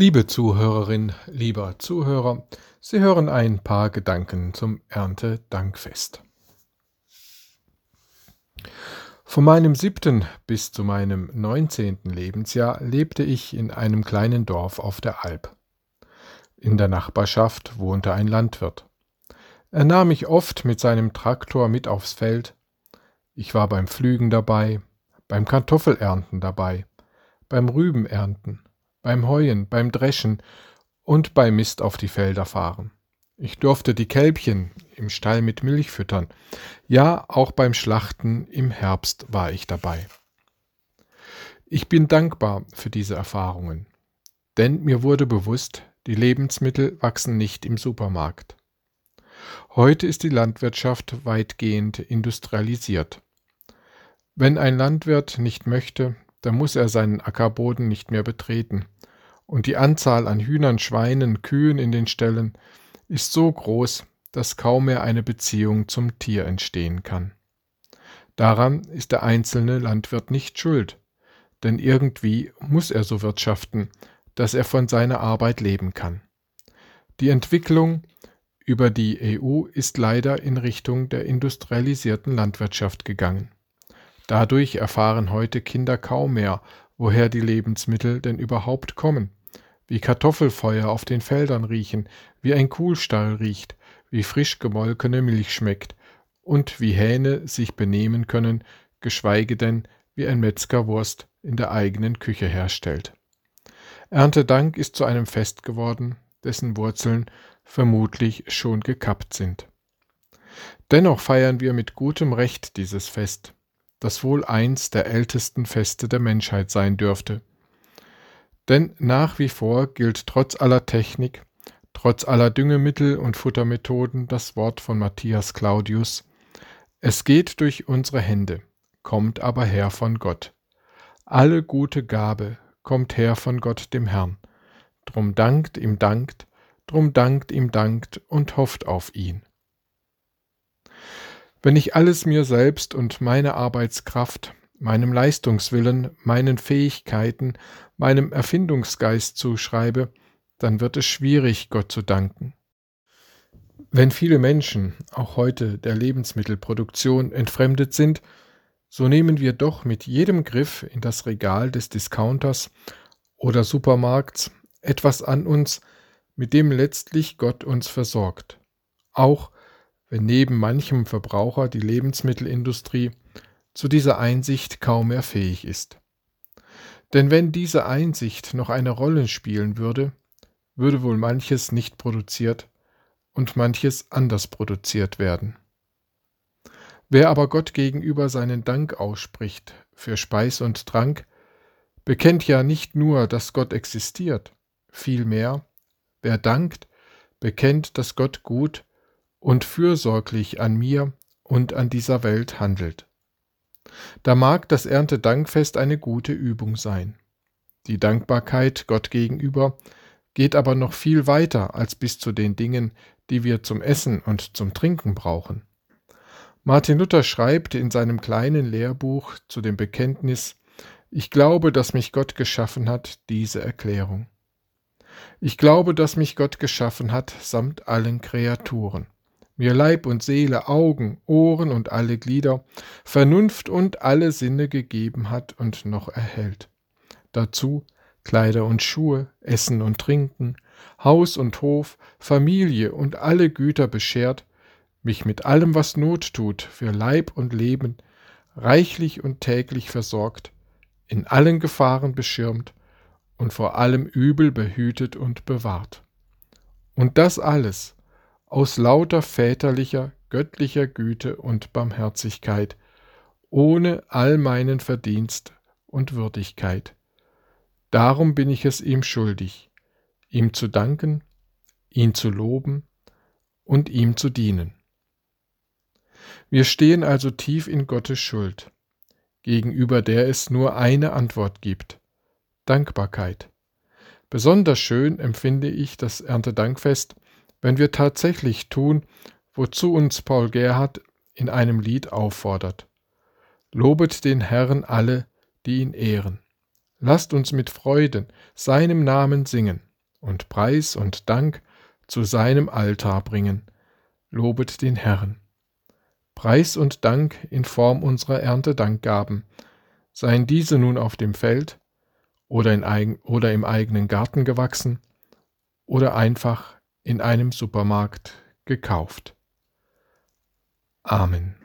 Liebe Zuhörerin, lieber Zuhörer, Sie hören ein paar Gedanken zum Erntedankfest. Von meinem siebten bis zu meinem neunzehnten Lebensjahr lebte ich in einem kleinen Dorf auf der Alp. In der Nachbarschaft wohnte ein Landwirt. Er nahm mich oft mit seinem Traktor mit aufs Feld. Ich war beim Pflügen dabei, beim Kartoffelernten dabei, beim Rübenernten, beim Heuen, beim Dreschen und bei Mist auf die Felder fahren. Ich durfte die Kälbchen im Stall mit Milch füttern. Ja, auch beim Schlachten im Herbst war ich dabei. Ich bin dankbar für diese Erfahrungen, denn mir wurde bewusst, die Lebensmittel wachsen nicht im Supermarkt. Heute ist die Landwirtschaft weitgehend industrialisiert. Wenn ein Landwirt nicht möchte, dann muss er seinen Ackerboden nicht mehr betreten. Und die Anzahl an Hühnern, Schweinen, Kühen in den Ställen ist so groß, dass kaum mehr eine Beziehung zum Tier entstehen kann. Daran ist der einzelne Landwirt nicht schuld, denn irgendwie muss er so wirtschaften, dass er von seiner Arbeit leben kann. Die Entwicklung über die EU ist leider in Richtung der industrialisierten Landwirtschaft gegangen. Dadurch erfahren heute Kinder kaum mehr, woher die Lebensmittel denn überhaupt kommen, wie Kartoffelfeuer auf den Feldern riechen, wie ein Kuhstall riecht, wie frisch gemolkene Milch schmeckt und wie Hähne sich benehmen können, geschweige denn wie ein Metzger Wurst in der eigenen Küche herstellt. Erntedank ist zu einem Fest geworden, dessen Wurzeln vermutlich schon gekappt sind. Dennoch feiern wir mit gutem Recht dieses Fest, das wohl eins der ältesten Feste der Menschheit sein dürfte. Denn nach wie vor gilt trotz aller Technik, trotz aller Düngemittel und Futtermethoden das Wort von Matthias Claudius Es geht durch unsere Hände, kommt aber her von Gott. Alle gute Gabe, kommt her von Gott dem Herrn. Drum dankt ihm dankt, drum dankt ihm dankt und hofft auf ihn. Wenn ich alles mir selbst und meine Arbeitskraft, meinem Leistungswillen, meinen Fähigkeiten, meinem Erfindungsgeist zuschreibe, dann wird es schwierig, Gott zu danken. Wenn viele Menschen, auch heute der Lebensmittelproduktion, entfremdet sind, so nehmen wir doch mit jedem Griff in das Regal des Discounters oder Supermarkts etwas an uns, mit dem letztlich Gott uns versorgt. Auch wenn neben manchem Verbraucher die Lebensmittelindustrie zu dieser Einsicht kaum mehr fähig ist. Denn wenn diese Einsicht noch eine Rolle spielen würde, würde wohl manches nicht produziert und manches anders produziert werden. Wer aber Gott gegenüber seinen Dank ausspricht für Speis und Trank, bekennt ja nicht nur, dass Gott existiert, vielmehr, wer dankt, bekennt, dass Gott gut und fürsorglich an mir und an dieser Welt handelt. Da mag das Erntedankfest eine gute Übung sein. Die Dankbarkeit Gott gegenüber geht aber noch viel weiter als bis zu den Dingen, die wir zum Essen und zum Trinken brauchen. Martin Luther schreibt in seinem kleinen Lehrbuch zu dem Bekenntnis Ich glaube, dass mich Gott geschaffen hat, diese Erklärung. Ich glaube, dass mich Gott geschaffen hat, samt allen Kreaturen, mir Leib und Seele, Augen, Ohren und alle Glieder, Vernunft und alle Sinne gegeben hat und noch erhält. Dazu Kleider und Schuhe, Essen und Trinken, Haus und Hof, Familie und alle Güter beschert, mich mit allem, was Not tut, für Leib und Leben, reichlich und täglich versorgt, in allen Gefahren beschirmt und vor allem Übel behütet und bewahrt. Und das alles aus lauter väterlicher, göttlicher Güte und Barmherzigkeit, ohne all meinen Verdienst und Würdigkeit. Darum bin ich es ihm schuldig, ihm zu danken, ihn zu loben und ihm zu dienen. Wir stehen also tief in Gottes Schuld, gegenüber der es nur eine Antwort gibt Dankbarkeit. Besonders schön empfinde ich das Erntedankfest, wenn wir tatsächlich tun, wozu uns Paul Gerhard in einem Lied auffordert. Lobet den Herrn alle, die ihn ehren. Lasst uns mit Freuden seinem Namen singen. und Preis und Dank zu seinem Altar bringen. Lobet den Herrn. Preis und Dank in Form unserer Erntedankgaben, seien diese nun auf dem Feld oder, in oder im eigenen Garten gewachsen oder einfach in einem Supermarkt gekauft. Amen.